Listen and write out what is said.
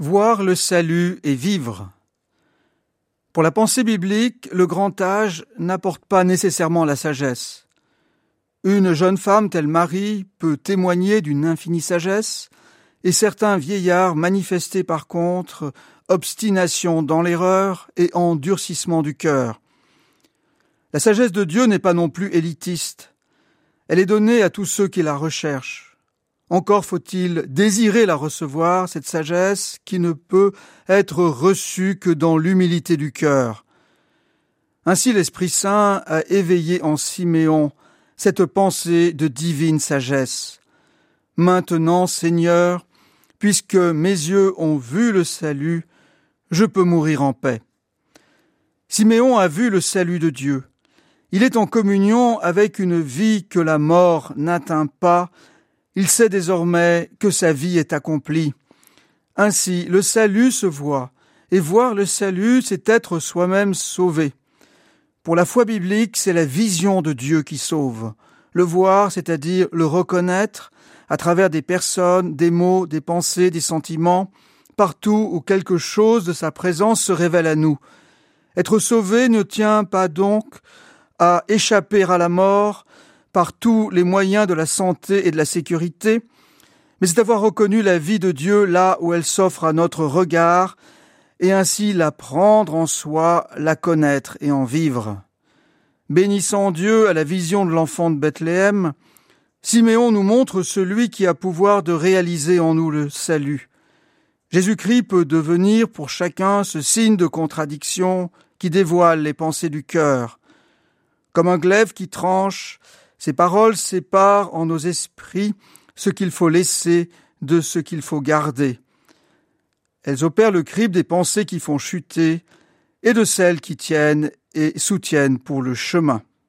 Voir le salut et vivre. Pour la pensée biblique, le grand âge n'apporte pas nécessairement la sagesse. Une jeune femme telle Marie peut témoigner d'une infinie sagesse, et certains vieillards manifester par contre obstination dans l'erreur et endurcissement du cœur. La sagesse de Dieu n'est pas non plus élitiste. Elle est donnée à tous ceux qui la recherchent. Encore faut-il désirer la recevoir, cette sagesse qui ne peut être reçue que dans l'humilité du cœur. Ainsi l'Esprit Saint a éveillé en Siméon cette pensée de divine sagesse. Maintenant, Seigneur, puisque mes yeux ont vu le salut, je peux mourir en paix. Siméon a vu le salut de Dieu. Il est en communion avec une vie que la mort n'atteint pas il sait désormais que sa vie est accomplie. Ainsi, le salut se voit, et voir le salut, c'est être soi-même sauvé. Pour la foi biblique, c'est la vision de Dieu qui sauve. Le voir, c'est-à-dire le reconnaître, à travers des personnes, des mots, des pensées, des sentiments, partout où quelque chose de sa présence se révèle à nous. Être sauvé ne tient pas donc à échapper à la mort, par tous les moyens de la santé et de la sécurité, mais c'est d'avoir reconnu la vie de Dieu là où elle s'offre à notre regard, et ainsi la prendre en soi, la connaître et en vivre. Bénissant Dieu à la vision de l'enfant de Bethléem, Siméon nous montre celui qui a pouvoir de réaliser en nous le salut. Jésus-Christ peut devenir pour chacun ce signe de contradiction qui dévoile les pensées du cœur. Comme un glaive qui tranche, ces paroles séparent en nos esprits ce qu'il faut laisser de ce qu'il faut garder. Elles opèrent le crible des pensées qui font chuter et de celles qui tiennent et soutiennent pour le chemin.